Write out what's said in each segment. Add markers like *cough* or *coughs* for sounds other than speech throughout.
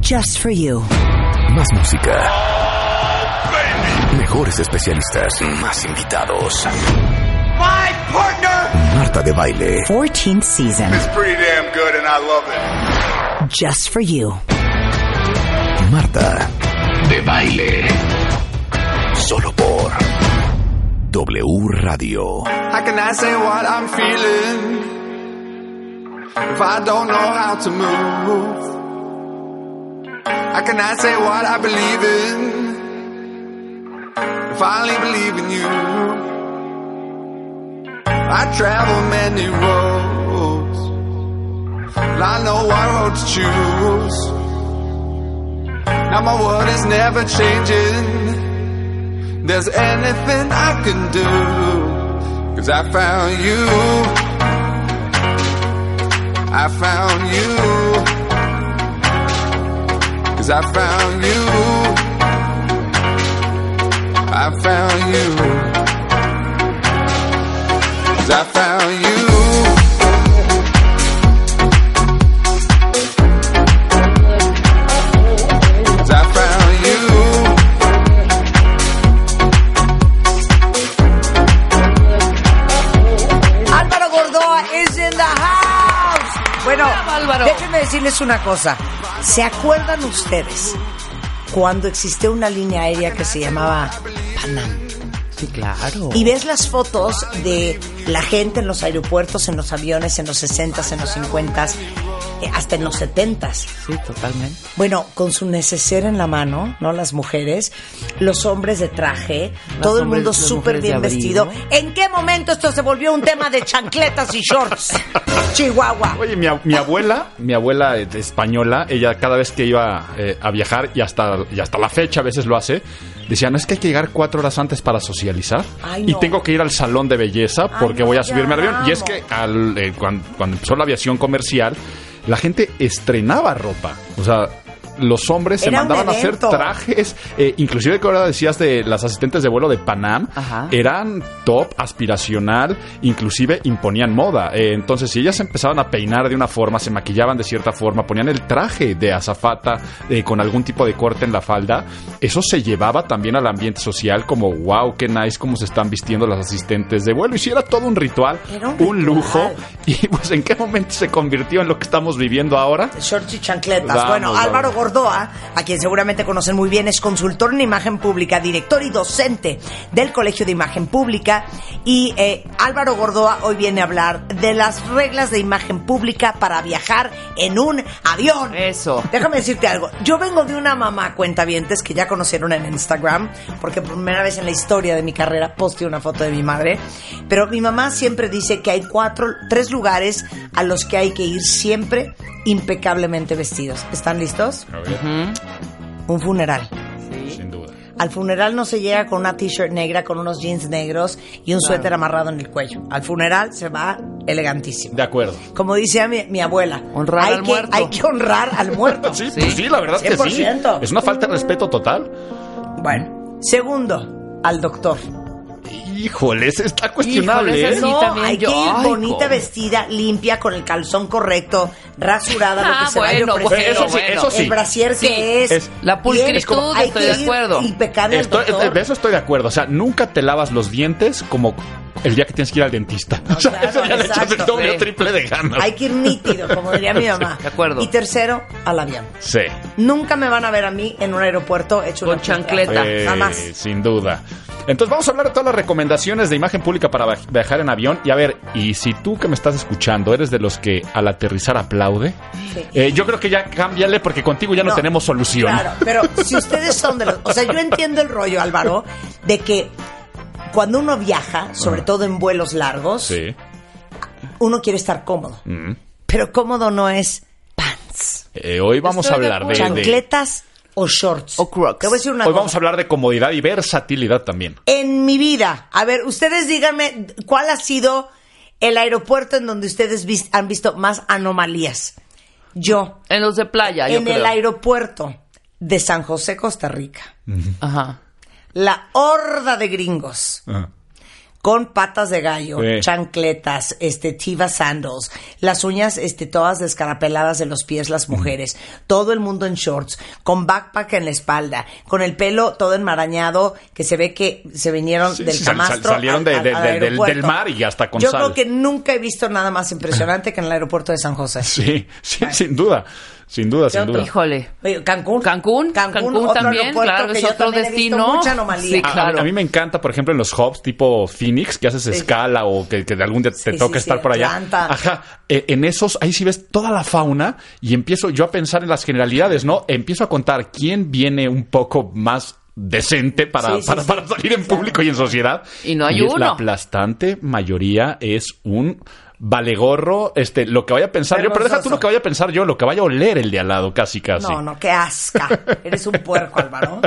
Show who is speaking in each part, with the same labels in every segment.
Speaker 1: Just for you.
Speaker 2: Más música. Mejores especialistas. Más invitados.
Speaker 3: My partner
Speaker 2: Marta de baile.
Speaker 1: 14th season.
Speaker 3: is pretty damn good and I love it.
Speaker 1: Just for you.
Speaker 2: Marta de baile. Solo por W Radio.
Speaker 4: How can I say what I'm feeling if I don't know how to move? How cannot say what I believe in I only believe in you? I travel many roads, and I know what road to choose. Now my world is never changing there's anything I can do. Cause I found you. I found you. Cause I found you. I found you. Cause I found you. Cause I found you.
Speaker 1: Álvaro Gordoa is in the house. Bueno, déjenme decirles una cosa. ¿Se acuerdan ustedes cuando existió una línea aérea que se llamaba Panam?
Speaker 5: Sí, claro.
Speaker 1: Y ves las fotos de la gente en los aeropuertos, en los aviones, en los 60s, en los 50s, eh, hasta en los 70s.
Speaker 5: Sí, totalmente.
Speaker 1: Bueno, con su neceser en la mano, ¿no? Las mujeres, los hombres de traje, todo el
Speaker 5: hombres-
Speaker 1: mundo
Speaker 5: las
Speaker 1: súper bien vestido. ¿En qué momento esto se volvió un tema de chancletas y shorts? *laughs* Chihuahua.
Speaker 6: Oye, mi, mi abuela, mi abuela eh, española, ella cada vez que iba eh, a viajar y hasta, y hasta la fecha a veces lo hace, decía, no es que hay que llegar cuatro horas antes para socializar
Speaker 1: Ay,
Speaker 6: y
Speaker 1: no.
Speaker 6: tengo que ir al salón de belleza porque
Speaker 1: no,
Speaker 6: voy a subirme al avión. Y es que al, eh, cuan- cuando, empezó la aviación comercial, la gente estrenaba ropa. O sea... Los hombres se
Speaker 1: Era
Speaker 6: mandaban a hacer trajes, eh, inclusive que ahora decías de las asistentes de vuelo de Panam,
Speaker 5: Ajá.
Speaker 6: eran top, aspiracional, inclusive imponían moda. Eh, entonces, si ellas empezaban a peinar de una forma, se maquillaban de cierta forma, ponían el traje de azafata eh, con algún tipo de corte en la falda, eso se llevaba también al ambiente social como, wow, qué nice cómo se están vistiendo las asistentes de vuelo. Y si era todo un ritual,
Speaker 1: Era un
Speaker 6: un,
Speaker 1: ritual.
Speaker 6: lujo. *laughs* Y pues, ¿en qué momento se convirtió en lo que estamos viviendo ahora?
Speaker 1: Shorts y chancletas.
Speaker 6: Vamos,
Speaker 1: bueno,
Speaker 6: vamos.
Speaker 1: Álvaro Gordoa, a quien seguramente conocen muy bien, es consultor en imagen pública, director y docente del Colegio de Imagen Pública. Y eh, Álvaro Gordoa hoy viene a hablar de las reglas de imagen pública para viajar en un avión.
Speaker 5: Eso.
Speaker 1: Déjame decirte algo. Yo vengo de una mamá cuentavientes que ya conocieron en Instagram, porque por primera vez en la historia de mi carrera posteé una foto de mi madre. Pero mi mamá siempre dice que hay cuatro, tres lugares a los que hay que ir siempre impecablemente vestidos. ¿Están listos? Un funeral.
Speaker 6: Sin duda.
Speaker 1: Al funeral no se llega con una t-shirt negra, con unos jeans negros y un suéter amarrado en el cuello. Al funeral se va elegantísimo.
Speaker 6: De acuerdo.
Speaker 1: Como decía mi, mi abuela,
Speaker 5: Honrar
Speaker 1: hay
Speaker 5: al
Speaker 1: que,
Speaker 5: muerto.
Speaker 1: hay que honrar al muerto. *laughs*
Speaker 6: Sí, pues sí, la verdad que sí.
Speaker 1: 100%.
Speaker 6: Es una falta de respeto total.
Speaker 1: Bueno, segundo, al doctor.
Speaker 6: Híjole, ese está cuestionable.
Speaker 5: Híjole, ese
Speaker 6: ¿eh?
Speaker 5: sí.
Speaker 1: no,
Speaker 5: también
Speaker 1: hay
Speaker 5: yo.
Speaker 1: que ir
Speaker 5: Ay,
Speaker 1: bonita,
Speaker 5: ¿cómo?
Speaker 1: vestida, limpia, con el calzón correcto, rasurada, lo
Speaker 5: Ah,
Speaker 1: que se
Speaker 5: bueno,
Speaker 1: vaya a ofrecer.
Speaker 6: Eso sí, eso sí.
Speaker 1: El brasier
Speaker 5: Sí,
Speaker 1: que es.
Speaker 6: es-
Speaker 5: la pulcritud,
Speaker 1: bien, como hay
Speaker 5: estoy
Speaker 1: que
Speaker 5: de acuerdo.
Speaker 1: Impecable al
Speaker 6: Estoy-
Speaker 1: doctor.
Speaker 6: de eso estoy de acuerdo. O sea, nunca te lavas los dientes como el día que tienes que ir al dentista. *laughs* O sea,
Speaker 1: claro,
Speaker 6: ese día le echas el
Speaker 1: exacto.
Speaker 6: doble o
Speaker 5: Sí.
Speaker 6: triple de ganas.
Speaker 1: Hay que ir nítido, como diría mi *laughs* mamá.
Speaker 5: de acuerdo.
Speaker 1: Y tercero, al avión.
Speaker 6: Sí.
Speaker 1: Nunca me van a ver a mí en un aeropuerto hecho
Speaker 5: Con
Speaker 1: una
Speaker 5: chancleta.
Speaker 6: Eh,
Speaker 1: Jamás.
Speaker 6: Sin duda. Entonces vamos a hablar de todas las recomendaciones de imagen pública para viajar en avión. Y a ver, y si tú que me estás escuchando eres de los que al aterrizar aplaude,
Speaker 1: Sí.
Speaker 6: eh, yo creo que ya cámbiale porque contigo ya no,
Speaker 1: No,
Speaker 6: tenemos solución.
Speaker 1: Claro, pero si ustedes son de los... O sea, yo entiendo el rollo, Álvaro, de que cuando uno viaja, sobre todo en vuelos largos,
Speaker 6: Sí.
Speaker 1: uno quiere estar cómodo.
Speaker 6: Mm.
Speaker 1: Pero cómodo no es pants,
Speaker 6: Eh, hoy vamos
Speaker 5: Estoy
Speaker 6: a hablar de, de-
Speaker 1: chancletas o shorts.
Speaker 5: O Crocs.
Speaker 1: Te voy a decir una
Speaker 6: Hoy
Speaker 1: cosa.
Speaker 6: vamos a hablar de comodidad y versatilidad también.
Speaker 1: En mi vida, a ver, ustedes díganme cuál ha sido el aeropuerto en donde ustedes vis- han visto más anomalías. Yo,
Speaker 5: En los de playa, yo
Speaker 1: en
Speaker 5: creo.
Speaker 1: el aeropuerto de San José, Costa Rica,
Speaker 5: Ajá.
Speaker 1: La horda de gringos con patas de gallo,
Speaker 6: Sí.
Speaker 1: chancletas, este, tiva sandals, las uñas, este, todas descarapeladas de los pies las mujeres, todo el mundo en shorts, con backpack en la espalda, con el pelo todo enmarañado, que se ve que se vinieron
Speaker 6: Sí,
Speaker 1: del
Speaker 6: sal-
Speaker 1: camastro
Speaker 6: salieron
Speaker 1: al-
Speaker 6: de-
Speaker 1: al-
Speaker 6: de-
Speaker 1: al
Speaker 6: de- del- del mar y hasta con
Speaker 1: Yo
Speaker 6: sal.
Speaker 1: creo que nunca he visto nada más impresionante que en el aeropuerto de San José. *laughs*
Speaker 6: Sí, sí, sin duda. Sin duda, sin duda.
Speaker 5: Híjole.
Speaker 1: Cancún.
Speaker 5: Cancún, Cancún también, claro, es otro destino.
Speaker 1: mucha anomalía.
Speaker 5: Sí, claro.
Speaker 6: A, mí me encanta, por ejemplo, en los hubs tipo Phoenix, que haces escala o que, que de algún día te
Speaker 1: Sí,
Speaker 6: toca
Speaker 1: sí,
Speaker 6: estar
Speaker 1: sí,
Speaker 6: por allá. Ajá. Eh, en esos, ahí sí ves toda la fauna y empiezo yo a pensar en las generalidades, ¿no? Empiezo a contar quién viene un poco más decente para,
Speaker 1: Sí, sí,
Speaker 6: para,
Speaker 1: sí.
Speaker 6: para salir en
Speaker 1: Claro.
Speaker 6: público y en sociedad.
Speaker 5: Y no hay
Speaker 6: es
Speaker 5: uno.
Speaker 6: La aplastante mayoría es un valegorro, este, lo que vaya a pensar yo, pero deja tú lo que vaya a pensar yo, lo que vaya a oler el de al lado, casi, casi.
Speaker 1: No, no, qué asca. Eres un puerco, Álvaro.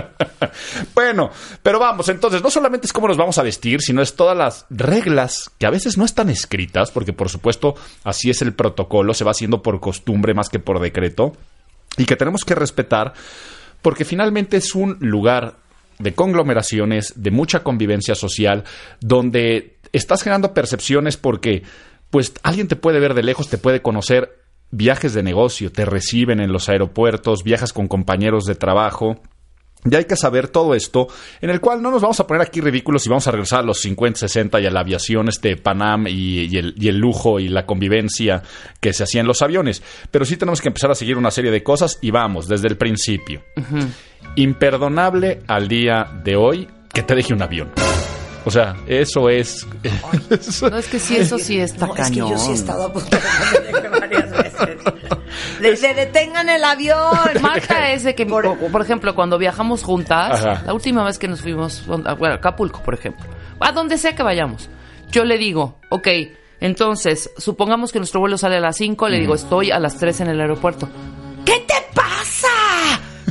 Speaker 1: *laughs*
Speaker 6: bueno, pero vamos, entonces, no solamente es cómo nos vamos a vestir, sino es todas las reglas que a veces no están escritas, porque por supuesto así es el protocolo, se va haciendo por costumbre más que por decreto, y que tenemos que respetar, porque finalmente es un lugar de conglomeraciones, de mucha convivencia social, donde estás generando percepciones porque, pues, alguien te puede ver de lejos, te puede conocer, viajes de negocio, te reciben en los aeropuertos, viajas con compañeros de trabajo. Y hay que saber todo esto, en el cual no nos vamos a poner aquí ridículos y vamos a regresar a los 50, 60 y a la aviación, este Panam y, y el, y el lujo y la convivencia que se hacía en los aviones. Pero sí tenemos que empezar a seguir una serie de cosas y vamos, desde el principio. Imperdonable al día de hoy que te deje un avión. O sea, eso es...
Speaker 5: No, es que sí, eso sí está
Speaker 1: No,
Speaker 5: cañón.
Speaker 1: es que yo sí he estado a punto de *laughs* varias veces. Le, le detengan el avión. *laughs*
Speaker 5: Marta es de que, por, por ejemplo, cuando viajamos juntas,
Speaker 6: Ajá.
Speaker 5: la última vez que nos fuimos a bueno, Acapulco, por ejemplo, a donde sea que vayamos, yo le digo, ok, entonces, supongamos que nuestro vuelo sale a las 5, le digo, estoy a las 3 en el aeropuerto. ¿Qué te pasa?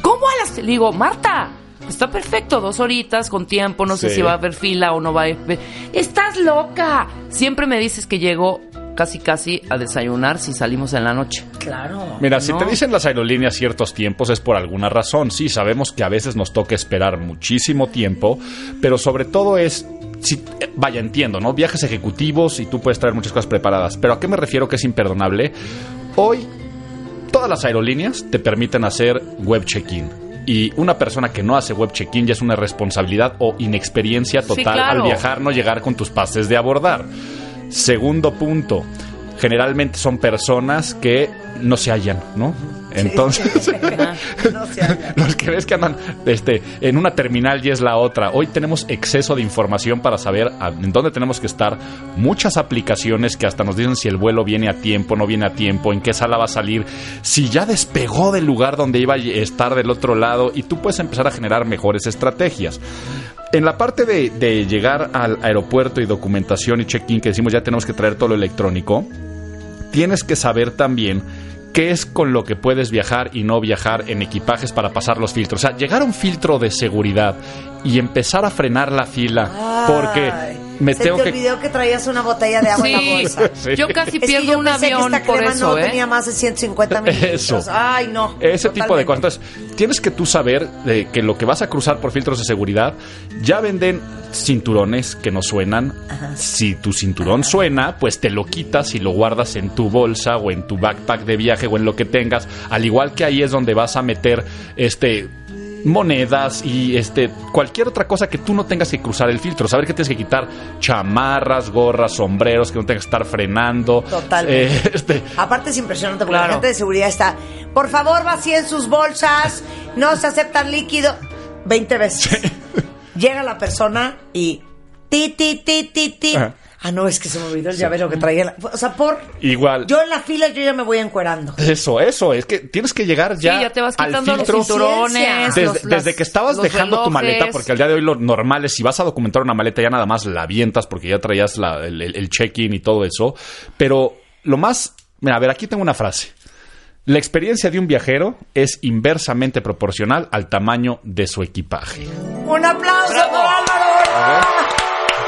Speaker 5: ¿Cómo a las... Le digo, Marta, está perfecto, dos horitas con tiempo, no sé si va a haber fila o no va a haber... ¡Estás loca! Siempre me dices que llego casi casi a desayunar si salimos en la noche.
Speaker 1: Claro.
Speaker 6: Mira, si te dicen las aerolíneas ciertos tiempos es por alguna razón. Sí, sabemos que a veces nos toca esperar muchísimo tiempo, pero sobre todo es... Si, vaya, entiendo, ¿no? Viajes ejecutivos y tú puedes traer muchas cosas preparadas. Pero ¿a qué me refiero que es imperdonable? Hoy todas las aerolíneas te permiten hacer web check-in. Y una persona que no hace web check-in ya es una responsabilidad o inexperiencia
Speaker 5: Sí,
Speaker 6: total
Speaker 5: claro.
Speaker 6: al viajar, no llegar con tus pases de abordar. Segundo punto, generalmente son personas que no se hallan, ¿no? Entonces, *laughs*
Speaker 1: No se haga. *laughs*
Speaker 6: los que ves que andan este, en una terminal y es la otra. Hoy tenemos exceso de información para saber a- en dónde tenemos que estar. Muchas aplicaciones que hasta nos dicen si el vuelo viene a tiempo, no viene a tiempo, en qué sala va a salir, si ya despegó del lugar donde iba a estar del otro lado y tú puedes empezar a generar mejores estrategias. En la parte de, de llegar al aeropuerto y documentación y check-in, que decimos ya tenemos que traer todo lo electrónico, tienes que saber también qué es con lo que puedes viajar y no viajar en equipajes para pasar los filtros. O sea, llegar a un filtro de seguridad y empezar a frenar la fila porque me
Speaker 1: se
Speaker 6: tengo
Speaker 1: te
Speaker 6: que...
Speaker 1: olvidó que traías una botella de agua en la bolsa. *laughs*
Speaker 6: Sí.
Speaker 5: yo casi
Speaker 1: Es que
Speaker 5: pierdo
Speaker 1: yo
Speaker 5: un
Speaker 1: pensé que
Speaker 5: avión
Speaker 1: esta
Speaker 5: por
Speaker 1: crema
Speaker 5: eso,
Speaker 1: no
Speaker 5: ¿eh?
Speaker 1: tenía más de 150 *laughs* mililitros.
Speaker 6: Eso.
Speaker 1: Ay, no.
Speaker 6: Ese tipo de cosas. Entonces, tienes que tú saber de que lo que vas a cruzar por filtros de seguridad, ya venden cinturones que no suenan. Si tu cinturón suena, pues te lo quitas y lo guardas en tu bolsa o en tu backpack de viaje o en lo que tengas. Al igual que ahí es donde vas a meter este monedas y este cualquier otra cosa que tú no tengas que cruzar el filtro. Saber que tienes que quitar chamarras, gorras, sombreros, que no tengas que estar frenando.
Speaker 1: Totalmente.
Speaker 6: Eh, *laughs* este,
Speaker 1: Aparte es impresionante porque
Speaker 5: Claro.
Speaker 1: la gente de seguridad está, por favor vacíen sus bolsas, no se aceptan líquido. 20 veces. Llega la persona y ti, ti, ti, ti, ti.
Speaker 6: Ajá.
Speaker 1: Ah, no, es que se me olvidó el llavero que traía. la- O sea, por...
Speaker 6: igual.
Speaker 1: Yo en la fila yo ya me voy encuerando.
Speaker 6: Eso, eso, es que tienes que llegar ya,
Speaker 5: sí, ya te vas
Speaker 6: al
Speaker 5: quitando los
Speaker 6: filtro.
Speaker 5: cinturones.
Speaker 6: Desde,
Speaker 5: los-
Speaker 6: desde
Speaker 5: las-
Speaker 6: que estabas
Speaker 5: los
Speaker 6: dejando tu maleta, porque al día de hoy lo normal es si vas a documentar una maleta ya nada más la avientas porque ya traías la- el, el- el check-in y todo eso. Pero lo más... Mira, a ver, aquí tengo una frase. La experiencia de un viajero es inversamente proporcional al tamaño de su equipaje.
Speaker 1: Un aplauso
Speaker 5: Bravo.
Speaker 1: Álvaro.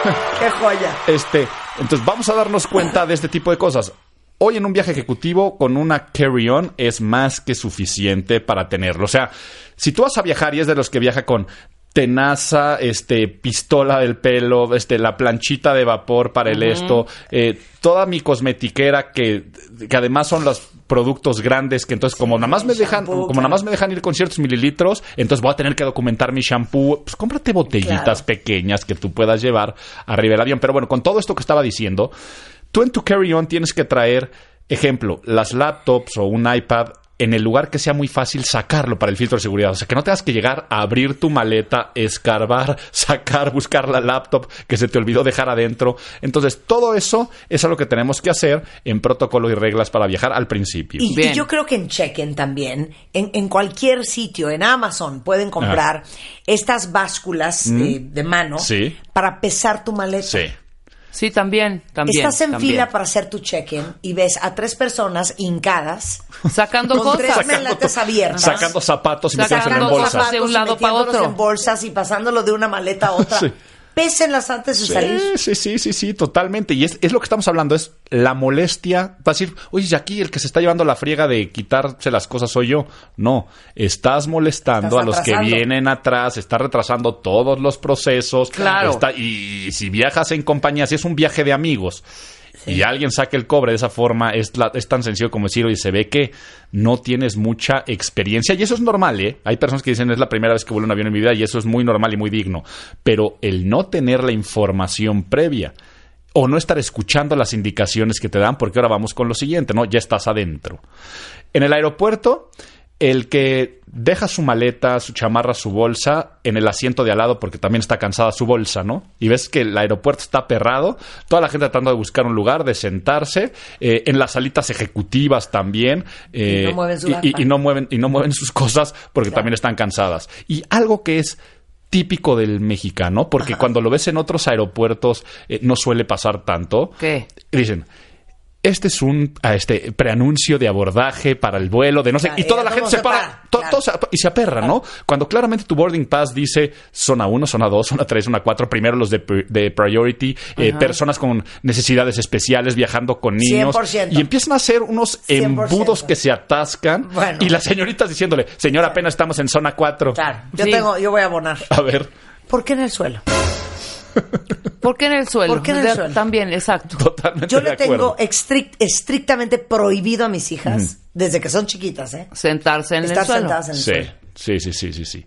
Speaker 1: *laughs* ¡Qué joya!
Speaker 6: Este, entonces vamos a darnos cuenta de este tipo de cosas. Hoy en un viaje ejecutivo con una carry-on es más que suficiente para tenerlo. O sea, si tú vas a viajar y es de los que viaja con tenaza, este, pistola del pelo, este, la planchita de vapor para el esto, eh, toda mi cosmetiquera que, que además son los productos grandes que entonces como nada más me dejan, como nada más me dejan ir con ciertos mililitros, entonces voy a tener que documentar mi shampoo, pues cómprate botellitas
Speaker 1: Claro.
Speaker 6: pequeñas que tú puedas llevar arriba del avión. Pero bueno, con todo esto que estaba diciendo, tú en tu carry-on tienes que traer, ejemplo, las laptops o un iPad en el lugar que sea muy fácil sacarlo para el filtro de seguridad. O sea, que no tengas que llegar a abrir tu maleta, escarbar, *laughs* sacar, buscar la laptop que se te olvidó dejar adentro. Entonces, todo eso es algo que tenemos que hacer en protocolo y reglas para viajar al principio.
Speaker 1: Y,
Speaker 5: Bien.
Speaker 1: y yo creo que en Check-in también, en, en cualquier sitio, en Amazon, pueden comprar estas básculas eh, de mano
Speaker 6: Sí.
Speaker 1: para pesar tu maleta.
Speaker 6: Sí.
Speaker 5: Sí, también, también.
Speaker 1: Estás en
Speaker 5: también.
Speaker 1: fila para hacer tu check-in y ves a tres personas hincadas
Speaker 5: Sacando
Speaker 1: con tres
Speaker 5: cosas.
Speaker 1: abiertas.
Speaker 6: Sacando zapatos y metiéndose en
Speaker 5: Sacando
Speaker 6: bolsas.
Speaker 5: zapatos. de un lado otro.
Speaker 1: en bolsas y pasándolo de una maleta a otra.
Speaker 6: Sí.
Speaker 1: Pésenlas antes de salir.
Speaker 6: Sí, sí, sí, sí, sí, totalmente. Y es, es lo que estamos hablando, es la molestia. Para decir, oye, aquí el que se está llevando la friega de quitarse las cosas soy yo. No, estás molestando
Speaker 1: Estás
Speaker 6: a los que vienen atrás, estás retrasando todos los procesos.
Speaker 5: Claro.
Speaker 6: Está- y, si viajas en compañía, si es un viaje de amigos. Y alguien saque el cobre de esa forma, es, la- es tan sencillo como decir, oye, se ve que no tienes mucha experiencia. Y eso es normal, ¿eh? Hay personas que dicen, es la primera vez que vuelo un avión en mi vida, y eso es muy normal y muy digno. Pero el no tener la información previa, o no estar escuchando las indicaciones que te dan, porque ahora vamos con lo siguiente, ¿no? Ya estás adentro. En el aeropuerto, el que deja su maleta, su chamarra, su bolsa en el asiento de al lado porque también está cansada su bolsa, ¿no? Y ves que el aeropuerto está perrado, toda la gente tratando de buscar un lugar, de sentarse, eh, en las salitas ejecutivas también, eh,
Speaker 1: Y no mueven su
Speaker 6: y- y- y no mueven y no mueven sus cosas porque también están cansadas. Y algo que es típico del mexicano, porque cuando lo ves en otros aeropuertos eh, no suele pasar tanto.
Speaker 5: ¿Qué?
Speaker 6: Dicen, este es un ah, este preanuncio de abordaje para el vuelo, de no sé,
Speaker 1: Claro,
Speaker 6: y toda la gente
Speaker 1: se
Speaker 6: para,
Speaker 1: para,
Speaker 6: to-
Speaker 1: claro.
Speaker 6: y se aperra, ¿no? Cuando claramente tu boarding pass dice zona 1, zona 2, zona 3, zona 4, primero los de, de priority, eh, personas con necesidades especiales viajando con niños
Speaker 1: 100%.
Speaker 6: y empiezan a hacer unos
Speaker 1: 100%.
Speaker 6: embudos que se atascan
Speaker 1: Bueno.
Speaker 6: y las señoritas diciéndole, señor, apenas estamos en zona 4.
Speaker 1: Claro, yo
Speaker 5: Sí.
Speaker 1: tengo, yo voy a abonar.
Speaker 6: A ver,
Speaker 1: ¿Por qué en el suelo?
Speaker 5: ¿Por qué en el suelo?
Speaker 1: ¿Por qué en el
Speaker 5: De-
Speaker 1: suelo?
Speaker 5: También, exacto.
Speaker 6: totalmente
Speaker 1: Yo
Speaker 6: de
Speaker 1: le tengo estrict- estrictamente prohibido a mis hijas, desde que son chiquitas, ¿eh?
Speaker 5: Sentarse en
Speaker 1: Estar
Speaker 5: el suelo.
Speaker 1: sentadas en el
Speaker 6: Sí,
Speaker 1: suelo.
Speaker 6: sí, sí, sí, sí, sí.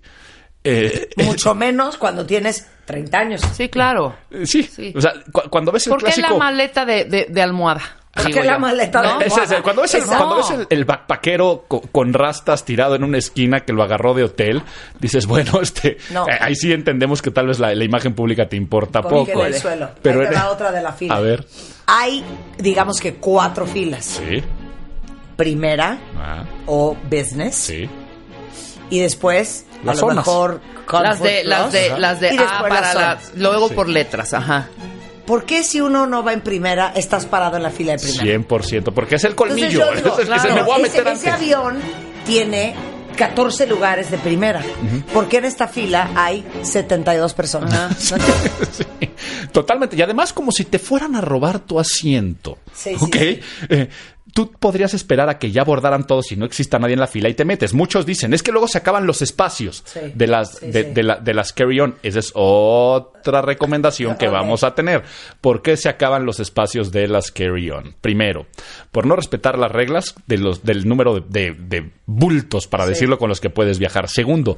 Speaker 6: Eh,
Speaker 1: Mucho menos cuando tienes 30 años.
Speaker 5: Sí, claro.
Speaker 6: eh, sí.
Speaker 5: Sí.
Speaker 6: o sea, cu- cuando ves el
Speaker 5: ¿Por qué
Speaker 6: clásico...
Speaker 5: la maleta de, de, de almohada?
Speaker 1: ¿Por
Speaker 5: Digo
Speaker 1: qué la maleta
Speaker 6: cuando ves, el,
Speaker 1: Exacto.
Speaker 6: cuando ves el, el backpackero co- con, rastas tirado en una esquina que lo agarró de hotel, dices, bueno, *laughs* este,
Speaker 1: No.
Speaker 6: eh, ahí sí entendemos que tal vez la, la imagen pública te importa
Speaker 1: Porque
Speaker 6: poco.
Speaker 1: en el suelo.
Speaker 6: Pero
Speaker 1: Ahí te
Speaker 6: en-
Speaker 1: va otra de la fila.
Speaker 6: A ver,
Speaker 1: Hay, digamos que cuatro filas.
Speaker 6: sí,
Speaker 1: Primera
Speaker 6: ah,
Speaker 1: o business.
Speaker 6: sí.
Speaker 1: Y después,
Speaker 6: Las
Speaker 1: a lo
Speaker 6: zonas.
Speaker 1: mejor,
Speaker 5: Las de, las de, las de
Speaker 1: Y
Speaker 5: A para
Speaker 1: las
Speaker 5: luego
Speaker 6: Sí.
Speaker 5: por letras, ajá.
Speaker 1: ¿Por qué si uno no va en primera, estás parado en la fila de primera?
Speaker 6: 100%, porque es el colmillo.
Speaker 1: yo digo, *laughs*
Speaker 6: es el que se
Speaker 1: claro,
Speaker 6: me voy a
Speaker 1: ese,
Speaker 6: meter
Speaker 1: ese
Speaker 6: antes.
Speaker 1: avión tiene 14 lugares de primera. ¿Por qué en esta fila hay 72 personas? *laughs*
Speaker 6: Sí, totalmente. Y además, como si te fueran a robar tu asiento.
Speaker 1: Sí, sí,
Speaker 6: ¿Ok?
Speaker 1: sí.
Speaker 6: Eh, tú podrías esperar a que ya abordaran todos y no exista nadie en la fila y te metes. Muchos dicen, es que luego se acaban los espacios
Speaker 1: Sí.
Speaker 6: de las
Speaker 1: Sí,
Speaker 6: de,
Speaker 1: sí.
Speaker 6: de la- de las carry-on. Esa es otra recomendación que vamos a tener. ¿Por qué se acaban los espacios de las carry-on? Primero, por no respetar las reglas de los, del número de, de- de bultos, para decirlo, con los que puedes viajar. Segundo,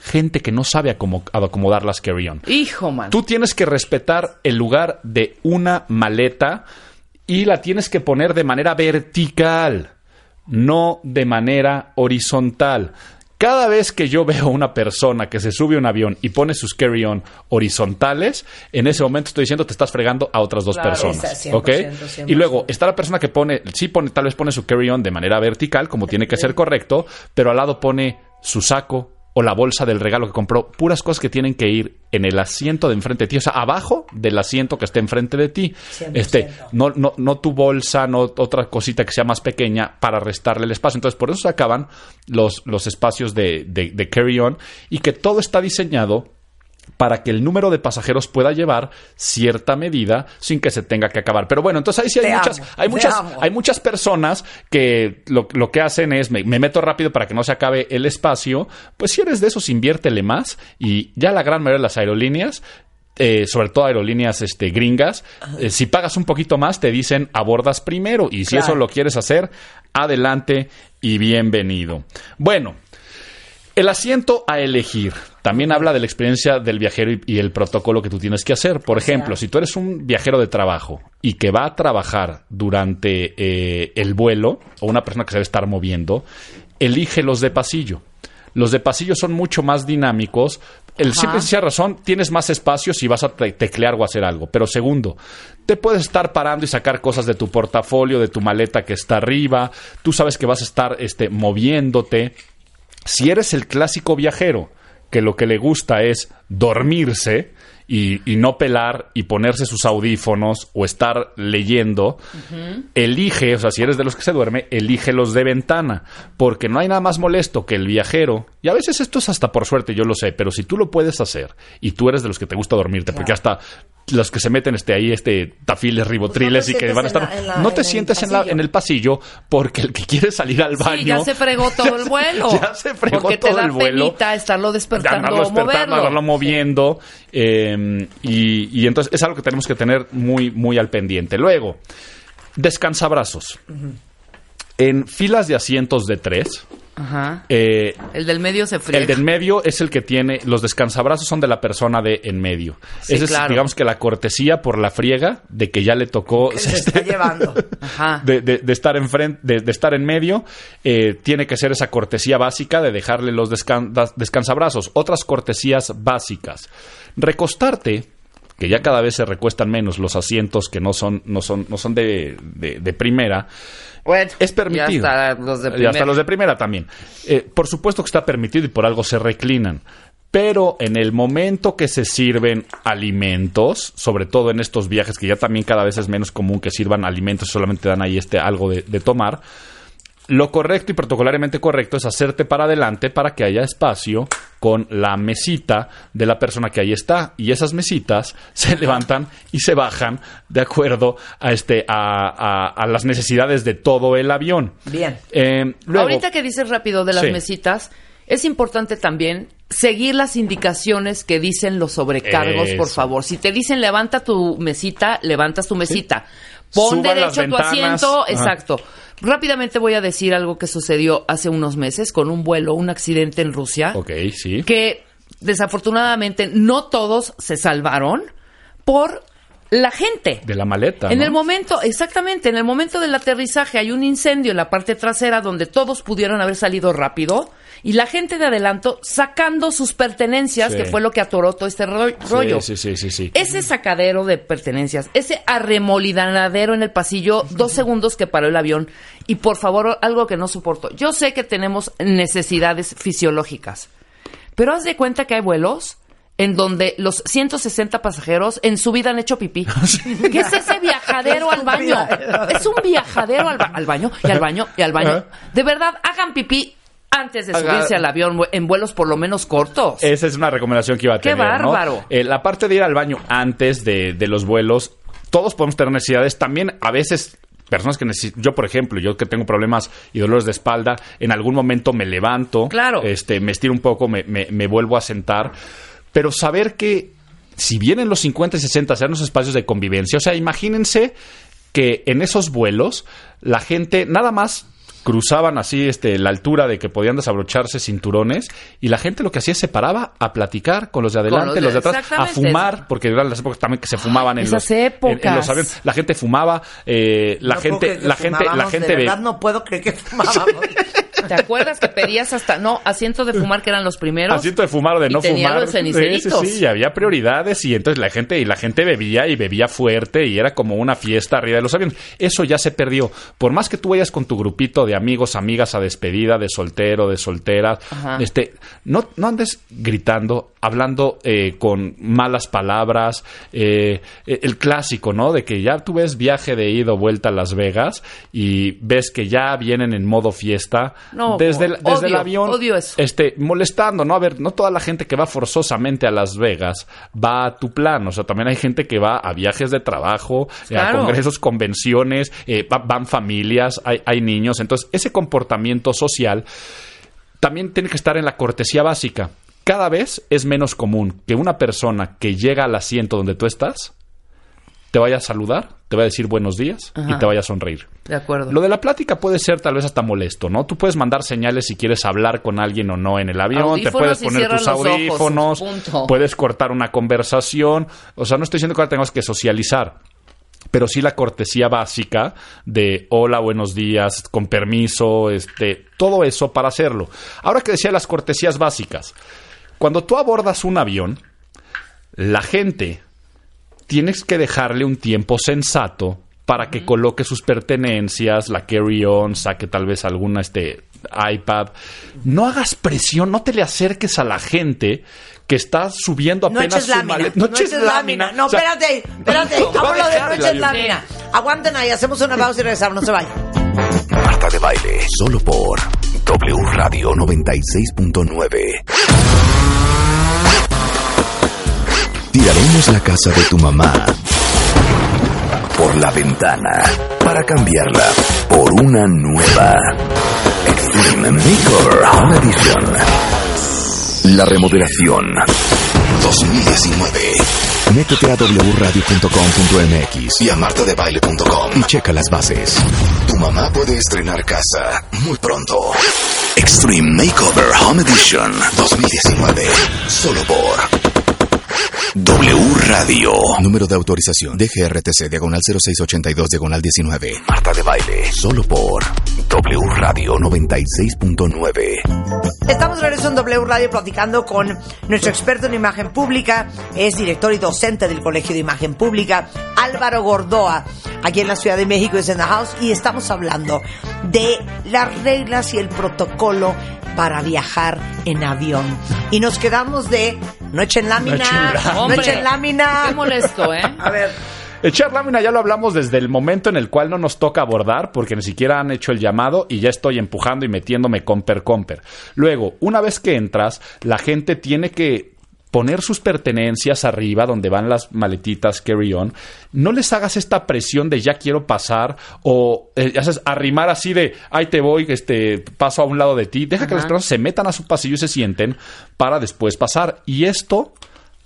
Speaker 6: gente que no sabe acomo- acomodar las carry-on.
Speaker 5: Hijo, man.
Speaker 6: Tú tienes que respetar el lugar de una maleta y la tienes que poner de manera vertical, no de manera horizontal. Cada vez que yo veo una persona que se sube a un avión y pone sus carry-on horizontales, en ese momento estoy diciendo te estás fregando a otras dos
Speaker 1: Claro,
Speaker 6: personas.
Speaker 1: está, 100%,
Speaker 6: ¿ok?
Speaker 1: 100%.
Speaker 6: Y luego está la persona que pone, sí pone, tal vez pone su carry-on de manera vertical, como tiene que ser correcto, pero al lado pone su saco o la bolsa del regalo que compró, puras cosas que tienen que ir en el asiento de enfrente de ti, o sea, abajo del asiento que esté enfrente de ti.
Speaker 1: 100%.
Speaker 6: Este, no, no, no tu bolsa, no otra cosita que sea más pequeña para restarle el espacio. Entonces, por eso se acaban los, los espacios de, de, de carry-on y que todo está diseñado para que el número de pasajeros pueda llevar cierta medida sin que se tenga que acabar. Pero bueno, entonces ahí sí hay
Speaker 1: Te
Speaker 6: muchas,
Speaker 1: amo,
Speaker 6: hay muchas,
Speaker 1: amo.
Speaker 6: hay muchas personas que lo, lo que hacen es me, me meto rápido para que no se acabe el espacio. Pues si eres de esos, inviértele más y ya la gran mayoría de las aerolíneas eh, sobre todo aerolíneas este, gringas, eh, si pagas un poquito más te dicen abordas primero y si
Speaker 1: Claro.
Speaker 6: eso lo quieres hacer, adelante y bienvenido. Bueno, el asiento a elegir también habla de la experiencia del viajero y, y el protocolo que tú tienes que hacer. Por ejemplo, si tú eres un viajero de trabajo y que va a trabajar durante eh, el vuelo o una persona que se debe estar moviendo, elige los de pasillo. Los de pasillo son mucho más dinámicos. El
Speaker 5: Ajá.
Speaker 6: simple y sencilla razón, tienes más espacio si vas a te- teclear o hacer algo. Pero segundo, te puedes estar parando y sacar cosas de tu portafolio, de tu maleta que está arriba. Tú sabes que vas a estar este, moviéndote. Si eres el clásico viajero que lo que le gusta es dormirse y, y no pelar y ponerse sus audífonos o estar leyendo, elige, o sea, si eres de los que se duerme, elige los de ventana, porque no hay nada más molesto que el viajero, y a veces esto es hasta por suerte, yo lo sé, pero si tú lo puedes hacer y tú eres de los que te gusta dormirte, porque hasta los que se meten este ahí este tafiles ribotriles
Speaker 1: Pues no te
Speaker 6: y que van a estar
Speaker 1: en la- en la-
Speaker 6: no
Speaker 1: en
Speaker 6: te
Speaker 1: el
Speaker 6: sientes en, en el pasillo porque el que quiere salir al baño
Speaker 5: Sí, ya se fregó *laughs* todo el vuelo.
Speaker 6: ya se fregó
Speaker 5: Porque
Speaker 6: todo
Speaker 5: te da
Speaker 6: el vuelo.
Speaker 5: penita estarlo despertando
Speaker 6: andarlo despertando, andarlo moviendo. eh, y, y entonces es algo que tenemos que tener muy, muy al pendiente. Luego, descansabrazos. En filas de asientos de tres,
Speaker 5: Ajá.
Speaker 6: eh,
Speaker 5: El del medio se friega.
Speaker 6: el del medio es el que tiene, los descansabrazos son de la persona de en medio.
Speaker 5: Sí,
Speaker 6: Ese es, digamos que la cortesía por la friega de que ya le tocó
Speaker 1: se está *laughs* llevando.
Speaker 5: Ajá.
Speaker 6: de, de- de estar en frente, de, de estar en medio, eh, tiene que ser esa cortesía básica de dejarle los descan- descansabrazos. Otras cortesías básicas. Recostarte, que ya cada vez se recuestan menos los asientos que no son, no son, no son de, de- de primera.
Speaker 5: Bueno,
Speaker 6: Es permitido.
Speaker 5: Ya hasta los de
Speaker 6: Y hasta
Speaker 5: primera.
Speaker 6: los de primera también. Eh, por supuesto que está permitido y por algo se reclinan. Pero en el momento que se sirven alimentos, sobre todo en estos viajes que ya también cada vez es menos común que sirvan alimentos, solamente dan ahí este algo de, de tomar, lo correcto y protocolariamente correcto es hacerte para adelante para que haya espacio con la mesita de la persona que ahí está. Y esas mesitas *laughs* se levantan y se bajan de acuerdo a, este, a, a- a las necesidades de todo el avión.
Speaker 1: Bien.
Speaker 6: Eh, luego-
Speaker 5: Ahorita que dices rápido de las
Speaker 6: Sí.
Speaker 5: mesitas, es importante también seguir las indicaciones que dicen los sobrecargos, por favor. Si te dicen levanta tu mesita, levantas tu mesita. Pon derecho tu asiento,
Speaker 6: Ajá.
Speaker 5: exacto. Rápidamente voy a decir algo que sucedió hace unos meses con un vuelo, un accidente en Rusia,
Speaker 6: Ok, sí.
Speaker 5: que desafortunadamente no todos se salvaron por la gente.
Speaker 6: De la maleta.
Speaker 5: En
Speaker 6: ¿no?
Speaker 5: el momento, exactamente, en el momento del aterrizaje hay un incendio en la parte trasera donde todos pudieron haber salido rápido y la gente de adelanto sacando sus pertenencias,
Speaker 6: Sí.
Speaker 5: que fue lo que atoró todo este ro- rollo.
Speaker 6: Sí, sí, sí, sí. sí.
Speaker 5: Ese sacadero de pertenencias, ese arremolinadero en el pasillo, *laughs* dos segundos que paró el avión. Y por favor, algo que no soporto. Yo sé que tenemos necesidades fisiológicas, pero haz de cuenta que hay vuelos en donde los 160 pasajeros en su vida han hecho pipí. *laughs* ¿Qué es ese viajadero al baño? Es un viajadero al, ba- al baño y al baño y al baño. *laughs* De verdad, hagan pipí antes de subirse al avión en vuelos por lo menos cortos.
Speaker 6: Esa es una recomendación que iba a
Speaker 5: ¡Qué
Speaker 6: tener. ¿no?
Speaker 5: bárbaro!
Speaker 6: Eh, la parte de ir al baño antes de, de los vuelos, todos podemos tener necesidades. También a veces personas que necesitan, yo por ejemplo, yo que tengo problemas y dolores de espalda, en algún momento me levanto,
Speaker 5: Claro.
Speaker 6: este, me estiro un poco, me, me- me vuelvo a sentar, pero saber que si vienen los 50 y 60 sean los espacios de convivencia, o sea, imagínense que en esos vuelos la gente nada más cruzaban así este, la altura de que podían desabrocharse cinturones y la gente lo que hacía es se paraba a platicar con los de adelante,
Speaker 5: los de-
Speaker 6: los de atrás, a fumar, porque eran las épocas también que se fumaban en,
Speaker 5: esas
Speaker 6: los, en- en
Speaker 5: épocas.
Speaker 6: los aviones. La gente fumaba, eh, la
Speaker 1: No
Speaker 6: gente, la gente, la gente
Speaker 1: de
Speaker 6: ve-
Speaker 1: verdad no puedo creer que fumábamos. *laughs*
Speaker 5: ¿Te acuerdas que pedías hasta, no, asientos de fumar que eran los primeros?
Speaker 6: Asiento de fumar o de
Speaker 5: Y
Speaker 6: no
Speaker 5: tenía
Speaker 6: fumar.
Speaker 5: los ceniceritos.
Speaker 6: Sí, sí, sí, y había prioridades y entonces la gente y la gente bebía y bebía fuerte y era como una fiesta arriba de los aviones. Eso ya se perdió. Por más que tú vayas con tu grupito de amigos, amigas a despedida, de soltero, de solteras,
Speaker 5: Ajá.
Speaker 6: este, no, no andes gritando, hablando eh, con malas palabras, eh, el clásico, ¿no? De que ya tú ves viaje de ida o vuelta a Las Vegas y ves que ya vienen en modo fiesta
Speaker 5: No,
Speaker 6: desde el, desde el
Speaker 5: odio,
Speaker 6: avión
Speaker 5: odio eso.
Speaker 6: este, molestando, ¿no? A ver, no toda la gente que va forzosamente a Las Vegas va a tu plan, o sea, también hay gente que va a viajes de trabajo, a congresos, convenciones, eh, va- van familias, hay, hay niños, entonces ese comportamiento social también tiene que estar en la cortesía básica. Cada vez es menos común que una persona que llega al asiento donde tú estás te vaya a saludar, te va a decir buenos días y te vaya a sonreír.
Speaker 5: De acuerdo.
Speaker 6: Lo de la plática puede ser tal vez hasta molesto, ¿no? Tú puedes mandar señales si quieres hablar con alguien o no en el avión, te puedes poner tus
Speaker 5: ojos,
Speaker 6: audífonos, puedes cortar una conversación, o sea, no estoy diciendo que ahora tengamos que socializar, pero sí la cortesía básica de hola, buenos días, con permiso, este, todo eso para hacerlo. Ahora que decía las cortesías básicas, cuando tú abordas un avión, la gente tienes que dejarle un tiempo sensato para que coloque sus pertenencias, la carry-on, saque tal vez alguna este iPad. No hagas presión, no te le acerques a la gente que está subiendo
Speaker 1: No
Speaker 6: apenas
Speaker 1: eches
Speaker 6: su
Speaker 1: lámina.
Speaker 6: maleta.
Speaker 1: No eches lámina. No,
Speaker 6: O sea,
Speaker 1: espérate, espérate. *laughs* de no eches
Speaker 6: avión.
Speaker 1: lámina. Aguanten ahí, hacemos una pausa y regresamos. No se vayan.
Speaker 2: Marta de Baile, solo por W Radio 96.9. Tiraremos la casa de tu mamá la ventana para cambiarla por una nueva. Extreme Makeover Home Edition. La remodelación 2019. Métete a wradio.com.mx y a martadebaile.com y checa las bases. Tu mamá puede estrenar casa muy pronto. Extreme Makeover Home Edition 2019. Solo por W Radio. Número de autorización DGRTC diagonal 0682 diagonal 19. Marta de Baile. Solo por W Radio 96.9.
Speaker 1: Estamos regreso en W Radio platicando con nuestro experto en imagen pública, es director y docente del Colegio de Imagen Pública, Álvaro Gordoa, aquí en la Ciudad de México, es en The House, y estamos hablando de las reglas y el protocolo para viajar en avión. Y nos quedamos de no echen lámina, no
Speaker 5: Hombre,
Speaker 1: echen lámina.
Speaker 5: Qué molesto, ¿eh? *laughs*
Speaker 1: A ver,
Speaker 6: Echar lámina ya lo hablamos desde el momento en el cual no nos toca abordar, porque ni siquiera han hecho el llamado y ya estoy empujando y metiéndome comper comper. Luego, una vez que entras, la gente tiene que poner sus pertenencias arriba donde van las maletitas carry on. No les hagas esta presión de ya quiero pasar o eh, ya sabes, arrimar así de ahí te voy, este paso a un lado de ti. Deja que las personas se metan a su pasillo y se sienten para después pasar. Y esto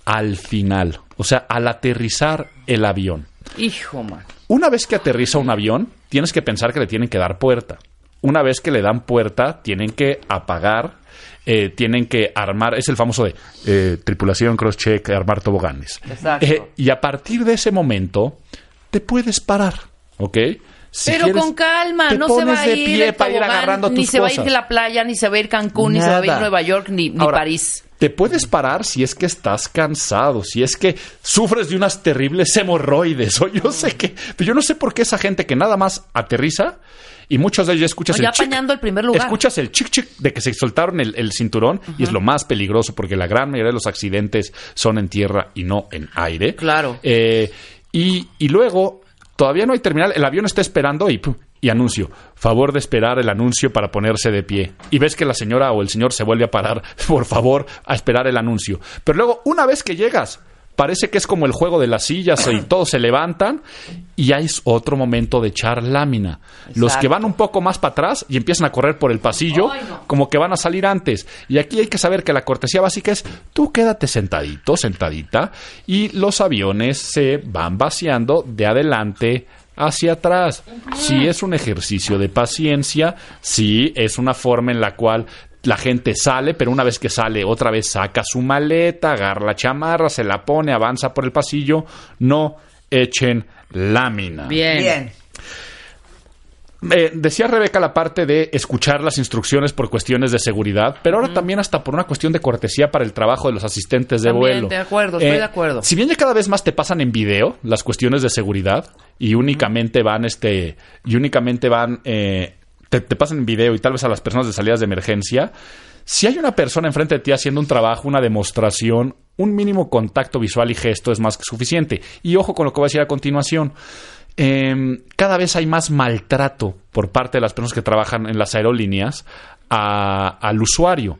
Speaker 6: al final, o sea, al aterrizar el avión.
Speaker 5: Hijo, man.
Speaker 6: Una vez que aterriza un avión, tienes que pensar que le tienen que dar puerta. Una vez que le dan puerta, tienen que apagar, eh, tienen que armar, es el famoso de eh, tripulación cross-check, armar toboganes.
Speaker 5: Exacto.
Speaker 6: Eh, y a partir de ese momento, te puedes parar, ¿ok? Si
Speaker 5: Pero
Speaker 6: quieres,
Speaker 5: con calma, no se va a ir
Speaker 6: pie
Speaker 5: el
Speaker 6: ir agarrando
Speaker 5: ni
Speaker 6: tus
Speaker 5: se va a ir de la playa, ni se va a ir Cancún, ni se va a ir. Nueva York, ni, ni
Speaker 6: Ahora,
Speaker 5: París.
Speaker 6: Te puedes parar si es que estás cansado, si es que sufres de unas terribles hemorroides, o yo sé que, pero yo no sé por qué esa gente que nada más aterriza y muchos de ellos escuchas
Speaker 5: No, ya
Speaker 6: el chic,
Speaker 5: apañando el primer lugar.
Speaker 6: escuchas el chic chic de que se soltaron el, el cinturón y es lo más peligroso porque la gran mayoría de los accidentes son en tierra y no en aire.
Speaker 5: Claro.
Speaker 6: Eh, y, y luego todavía no hay terminal, el avión está esperando y ¡pum! y anuncio, favor de esperar el anuncio para ponerse de pie. Y ves que la señora o el señor se vuelve a parar, *laughs* por favor, a esperar el anuncio. Pero luego, una vez que llegas, parece que es como el juego de las sillas y todos se levantan y hay otro momento de echar lámina. Los que van un poco más para atrás y empiezan a correr por el pasillo,
Speaker 5: Ay, no.
Speaker 6: como que van a salir antes. Y aquí hay que saber que la cortesía básica es tú quédate sentadito, sentadita, y los aviones se van vaciando de adelante hacia atrás. Si es un ejercicio de paciencia, si es una forma en la cual la gente sale, pero una vez que sale, otra vez saca su maleta, agarra la chamarra, se la pone, avanza por el pasillo. No echen lámina.
Speaker 5: Bien.
Speaker 1: Bien.
Speaker 6: Eh, decía Rebeca la parte de escuchar las instrucciones por cuestiones de seguridad, pero ahora también hasta por una cuestión de cortesía para el trabajo de los asistentes de
Speaker 5: También,
Speaker 6: vuelo.
Speaker 5: de acuerdo, estoy
Speaker 6: Eh,
Speaker 5: de acuerdo.
Speaker 6: Si bien ya cada vez más te pasan en video las cuestiones de seguridad y únicamente van este y únicamente van eh, te, te pasan video y tal vez a las personas de salidas de emergencia, si hay una persona enfrente de ti haciendo un trabajo, una demostración, un mínimo contacto visual y gesto es más que suficiente. Y ojo con lo que voy a decir a continuación. Eh, cada vez hay más maltrato por parte de las personas que trabajan en las aerolíneas a- al usuario.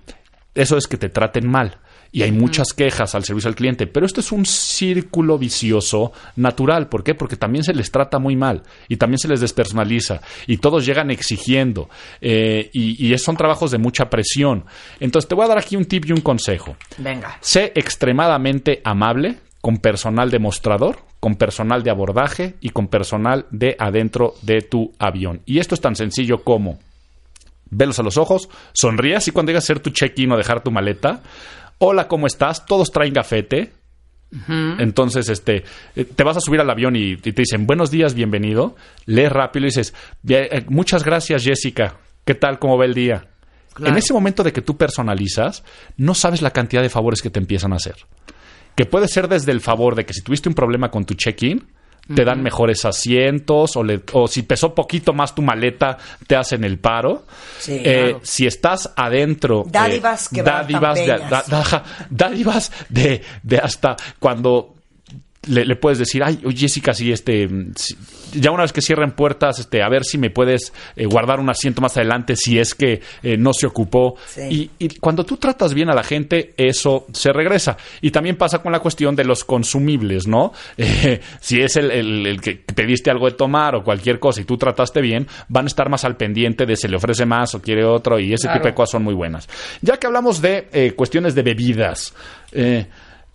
Speaker 6: Eso es que te traten mal. Y hay muchas quejas al servicio al cliente. Pero esto es un círculo vicioso natural. ¿Por qué? Porque también se les trata muy mal. Y también se les despersonaliza. Y todos llegan exigiendo. eh, y, y son trabajos de mucha presión. Entonces te voy a dar aquí un tip y un consejo.
Speaker 1: Venga.
Speaker 6: Sé extremadamente amable con personal demostrador, con personal de abordaje y con personal de adentro de tu avión. Y esto es tan sencillo como velos a los ojos, sonrías y cuando llegas a hacer tu check-in o dejar tu maleta, hola, ¿cómo estás? Todos traen gafete. Entonces, este, eh, te vas a subir al avión y, y te dicen, buenos días, bienvenido. Lees rápido y dices, "Bien, eh, muchas gracias, Jessica. ¿Qué tal? ¿Cómo va el día? En ese momento de que tú personalizas, no sabes la cantidad de favores que te empiezan a hacer. Que puede ser desde el favor de que si tuviste un problema con tu check-in, te dan mejores asientos o, le- o si pesó poquito más tu maleta, te hacen el paro.
Speaker 1: Sí,
Speaker 6: Eh,
Speaker 1: claro.
Speaker 6: Si estás adentro...
Speaker 1: Dádivas que van
Speaker 6: dádivas, de,
Speaker 1: tan *laughs*
Speaker 6: ajá, dádivas de, de hasta cuando le, le puedes decir, ay, oye, Jessica, sí, este, mm, si- ya una vez que cierren puertas, este, a ver si me puedes eh, guardar un asiento más adelante si es que eh, no se ocupó.
Speaker 1: Sí.
Speaker 6: Y, y cuando tú tratas bien a la gente, eso se regresa. Y también pasa con la cuestión de los consumibles, ¿no? *laughs* Eh, si es el, el- el que pediste algo de tomar o cualquier cosa y tú trataste bien, van a estar más al pendiente de se le ofrece más o quiere otro y ese tipo de cosas son muy buenas. Ya que hablamos de cuestiones de bebidas,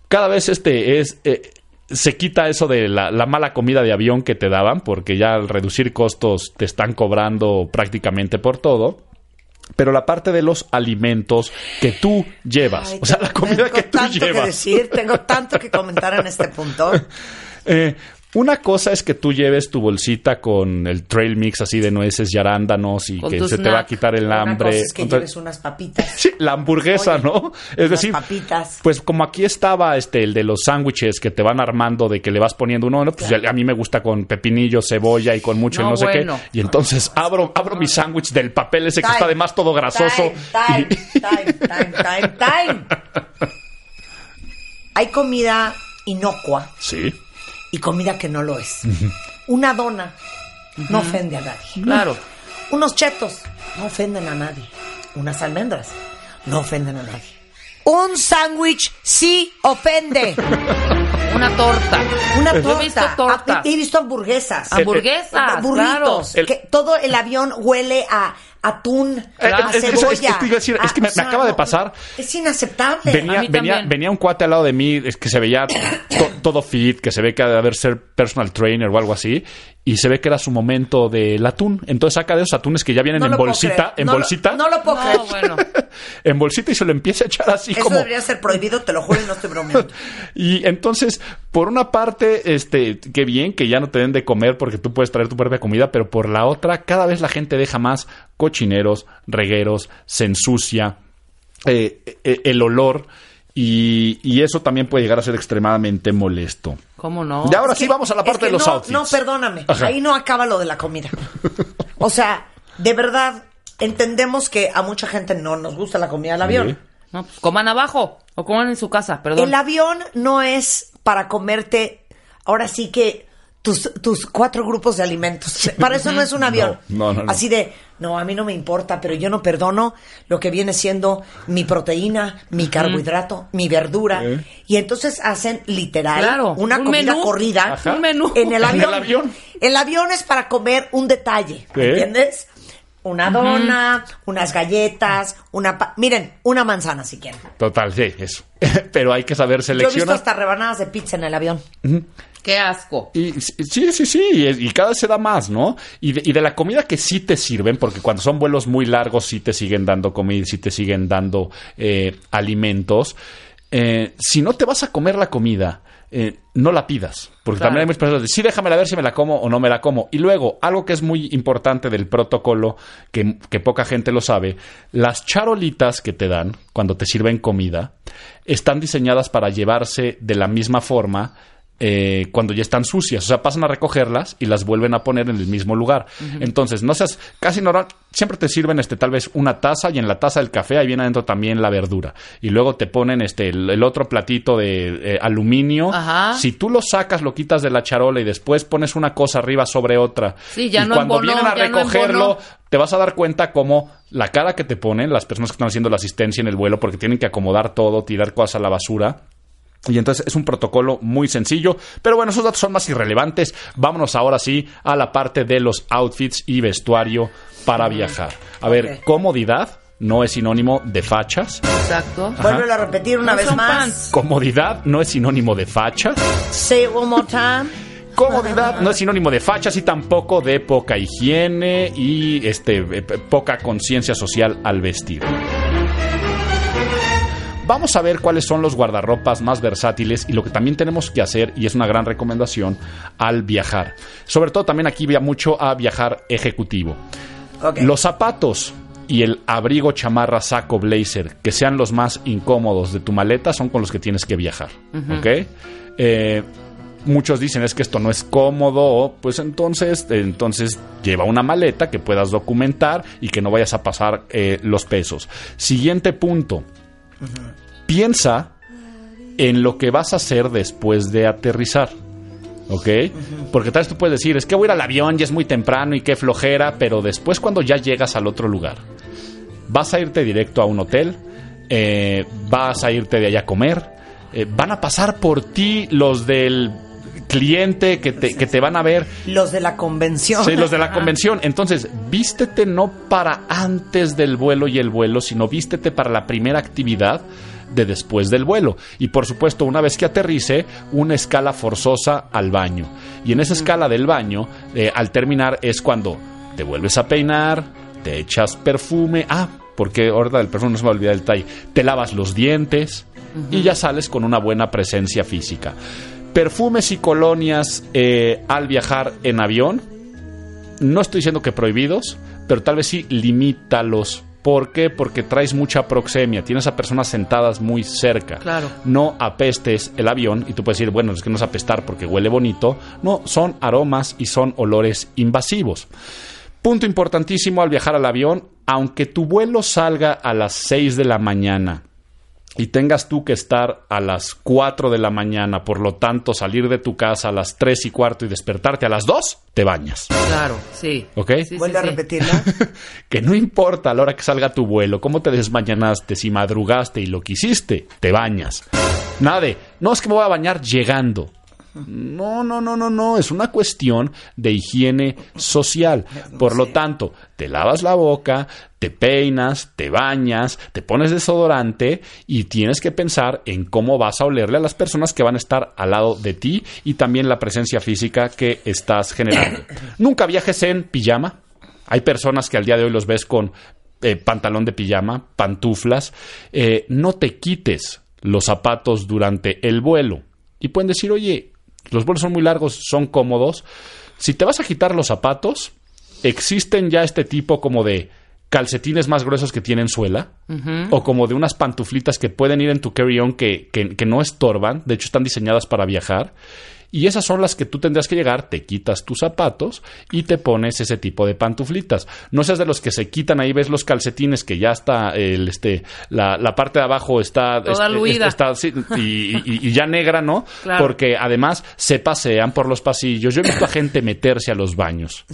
Speaker 6: cada vez este es... eh, se quita eso de la, la mala comida de avión que te daban, porque ya al reducir costos te están cobrando prácticamente por todo. Pero la parte de los alimentos que tú llevas,
Speaker 1: Ay,
Speaker 6: o sea, la comida
Speaker 1: tengo
Speaker 6: que tú
Speaker 1: tanto que decir, tengo tanto que comentar en este punto. *laughs*
Speaker 6: Eh, una cosa es que tú lleves tu bolsita con el trail mix así de nueces y arándanos y
Speaker 5: Con
Speaker 6: que se te va a quitar el
Speaker 1: Una
Speaker 6: hambre.
Speaker 1: cosa es que lleves unas papitas. *laughs*
Speaker 6: Sí, la hamburguesa,
Speaker 1: Oye,
Speaker 6: ¿no? Es
Speaker 1: unas
Speaker 6: decir,
Speaker 1: papitas.
Speaker 6: pues como aquí estaba este el de los sándwiches que te van armando de que le vas poniendo uno, no, pues a mí me gusta con pepinillo, cebolla y con mucho y
Speaker 5: No,
Speaker 6: no sé
Speaker 5: bueno.
Speaker 6: qué. Y entonces abro abro mi sándwich del papel ese que está además todo grasoso.
Speaker 1: Time,
Speaker 6: y-
Speaker 1: time, time, time, time, time. *laughs* Hay comida inocua
Speaker 6: Sí.
Speaker 1: Y comida que no lo es. Una dona no ofende a nadie.
Speaker 5: Claro.
Speaker 1: Unos chetos no ofenden a nadie. Unas almendras no ofenden a nadie. Un sándwich sí ofende. *laughs*
Speaker 5: Una torta.
Speaker 1: Una torta.
Speaker 5: he visto tortas.
Speaker 1: He visto hamburguesas.
Speaker 5: Hamburguesas,
Speaker 1: burritos.
Speaker 6: claro.
Speaker 1: Que todo el avión huele a atún,
Speaker 6: Eh,
Speaker 1: a
Speaker 6: es- es- es-
Speaker 1: cebolla.
Speaker 6: es que decir, es me-
Speaker 1: Ah,
Speaker 6: me acaba de pasar.
Speaker 1: Es inaceptable.
Speaker 6: Venía,
Speaker 5: A mí
Speaker 6: venía, venía un cuate al lado de mí es que se veía to- todo fit, que se ve que ha de haber ser personal trainer o algo así, y se ve que era su momento del atún. Entonces saca de esos atunes que ya vienen
Speaker 1: No
Speaker 6: en
Speaker 1: lo
Speaker 6: bolsita, en
Speaker 1: No lo-
Speaker 6: bolsita,
Speaker 1: No lo puedo creer.
Speaker 5: No, bueno. *laughs*
Speaker 6: en bolsita y se lo empieza a echar así
Speaker 1: Eso
Speaker 6: como.
Speaker 1: debería ser prohibido, te lo juro y no estoy bromeando. *laughs*
Speaker 6: Y entonces, por una parte, este, qué bien que ya no te den de comer porque tú puedes traer tu propia comida, pero por la otra, cada vez la gente deja más cochineros, regueros, se ensucia, eh, eh, el olor, y, y eso también puede llegar a ser extremadamente molesto.
Speaker 5: ¿Cómo no?
Speaker 6: y ahora
Speaker 1: Es
Speaker 6: sí
Speaker 1: que-
Speaker 6: vamos a la
Speaker 1: es
Speaker 6: parte
Speaker 1: que
Speaker 6: de los
Speaker 1: no,
Speaker 6: outfits.
Speaker 1: No, perdóname.
Speaker 6: Ajá.
Speaker 1: Ahí no acaba lo de la comida. *laughs* O sea, de verdad, entendemos que a mucha gente no nos gusta la comida del avión.
Speaker 6: Sí.
Speaker 5: No, pues coman abajo o coman en su casa, perdón.
Speaker 1: El avión no es para comerte, ahora sí que tus, tus cuatro grupos de alimentos. Para eso no es un avión.
Speaker 6: No, no, no.
Speaker 1: Así de, no, a mí no me importa, pero yo no perdono lo que viene siendo mi proteína, mi carbohidrato, mi verdura.
Speaker 6: Eh.
Speaker 1: Y entonces hacen literal
Speaker 5: Claro,
Speaker 1: una
Speaker 5: un
Speaker 1: comida
Speaker 5: menú.
Speaker 1: corrida
Speaker 6: Ajá.
Speaker 5: Un menú.
Speaker 1: en el
Speaker 6: En
Speaker 1: avión.
Speaker 6: el avión.
Speaker 1: El avión es para comer un detalle,
Speaker 6: Sí.
Speaker 1: ¿entiendes? Una dona, unas galletas, una... pa- Miren, una manzana si quieren.
Speaker 6: Total, sí, eso. *laughs* pero hay que saber
Speaker 1: Yo he visto
Speaker 6: seleccionar.
Speaker 1: hasta rebanadas de pizza en el avión.
Speaker 5: Qué asco.
Speaker 6: Y sí, sí, sí, y, y cada vez se da más, ¿no? Y de, y de la comida que sí te sirven, porque cuando son vuelos muy largos sí te siguen dando comida, sí te siguen dando eh, alimentos. eh, si no te vas a comer la comida, eh, no la pidas. Porque
Speaker 5: Claro.
Speaker 6: también hay muchas personas de, sí, déjamela ver si me la como o no me la como. Y luego, algo que es muy importante del protocolo, que, que poca gente lo sabe, las charolitas que te dan cuando te sirven comida, están diseñadas para llevarse de la misma forma eh, cuando ya están sucias. O sea, pasan a recogerlas y las vuelven a poner en el mismo lugar. Entonces, no seas casi normal. Siempre te sirven este, tal vez una taza y en la taza del café ahí viene adentro también la verdura. Y luego te ponen este, el, el otro platito de eh, aluminio.
Speaker 5: Ajá.
Speaker 6: Si tú lo sacas, lo quitas de la charola y después pones una cosa arriba sobre otra.
Speaker 5: Sí, ya
Speaker 6: y
Speaker 5: no
Speaker 6: cuando vienen a
Speaker 5: no
Speaker 6: recogerlo, te vas a dar cuenta cómo la cara que te ponen las personas que están haciendo la asistencia en el vuelo, porque tienen que acomodar todo, tirar cosas a la basura. Y entonces es un protocolo muy sencillo. Pero bueno, esos datos son más irrelevantes. Vámonos ahora sí a la parte de los outfits y vestuario para viajar. A ver, comodidad no es sinónimo de fachas.
Speaker 5: Exacto.
Speaker 1: Vuelve a repetir una
Speaker 5: No
Speaker 1: vez más.
Speaker 5: pants.
Speaker 6: Comodidad no es sinónimo de fachas.
Speaker 1: Say it one more time.
Speaker 6: Comodidad no es sinónimo de fachas y tampoco de poca higiene y este eh, poca conciencia social al vestir. Vamos a ver cuáles son los guardarropas más versátiles y lo que también tenemos que hacer, y es una gran recomendación, al viajar. Sobre todo también aquí va mucho a viajar ejecutivo. Los zapatos y el abrigo, chamarra, saco, blazer, que sean los más incómodos de tu maleta, son con los que tienes que viajar. ¿Ok? Eh, muchos dicen es que esto no es cómodo, pues entonces, entonces lleva una maleta que puedas documentar y que no vayas a pasar eh, los pesos. Siguiente punto. Piensa en lo que vas a hacer después de aterrizar. ¿Ok? Porque tal vez tú puedes decir, es que voy a ir al avión, ya es muy temprano y qué flojera, pero después cuando ya llegas al otro lugar, vas a irte directo a un hotel, eh, vas a irte de allá a comer, eh, van a pasar por ti los del cliente que te, que te van a ver
Speaker 1: Los de la convención.
Speaker 6: Sí, los de la convención. Entonces, vístete no para antes del vuelo y el vuelo, sino vístete para la primera actividad de después del vuelo. Y por supuesto, una vez que aterrice, una escala forzosa al baño. Y en esa escala del baño, eh, al terminar, es cuando te vuelves a peinar, te echas perfume. Ah, porque ahorita del perfume no se me olvida el detalle. Te lavas los dientes y ya sales con una buena presencia física. Perfumes y colonias eh, al viajar en avión, no estoy diciendo que prohibidos, pero tal vez sí limítalos. ¿Por qué? Porque traes mucha proxemia, tienes a personas sentadas muy cerca.
Speaker 5: Claro.
Speaker 6: No apestes el avión y tú puedes decir, bueno, es que no es apestar porque huele bonito. No, son aromas y son olores invasivos. Punto importantísimo al viajar al avión, aunque tu vuelo salga a las 6 de la mañana y tengas tú que estar a las 4 de la mañana, por lo tanto salir de tu casa a las 3 y cuarto y despertarte a las 2, te bañas.
Speaker 5: Claro, sí.
Speaker 6: ¿Ok?
Speaker 5: Sí, sí,
Speaker 1: Vuelve a
Speaker 5: sí.
Speaker 1: repetirlo. *laughs*
Speaker 6: que no importa a la hora que salga tu vuelo, cómo te desmañanaste, si madrugaste y lo que hiciste, te bañas. Nada de, no es que me voy a bañar llegando. No, no, no, no, no, es una cuestión de higiene social. Por lo tanto, te lavas la boca, te peinas, te bañas, te pones desodorante y tienes que pensar en cómo vas a olerle a las personas que van a estar al lado de ti y también la presencia física que estás generando. *coughs* Nunca viajes en pijama. Hay personas que al día de hoy los ves con eh, pantalón de pijama, pantuflas. Eh, no te quites los zapatos durante el vuelo. Y pueden decir, oye, los vuelos son muy largos, son cómodos. Si te vas a quitar los zapatos, existen ya este tipo como de calcetines más gruesos que tienen suela o como de unas pantuflitas que pueden ir en tu carry-on que, que- que no estorban, de hecho están diseñadas para viajar. Y esas son las que tú tendrás que llegar, te quitas tus zapatos y te pones ese tipo de pantuflitas. No seas de los que se quitan ahí, ves los calcetines que ya está, el, este, la, la parte de abajo está,
Speaker 5: Toda
Speaker 6: este,
Speaker 5: luida.
Speaker 6: está sí, y, y- y ya negra, ¿no? *laughs*
Speaker 5: Claro.
Speaker 6: Porque además se pasean por los pasillos. Yo he visto a gente meterse a los baños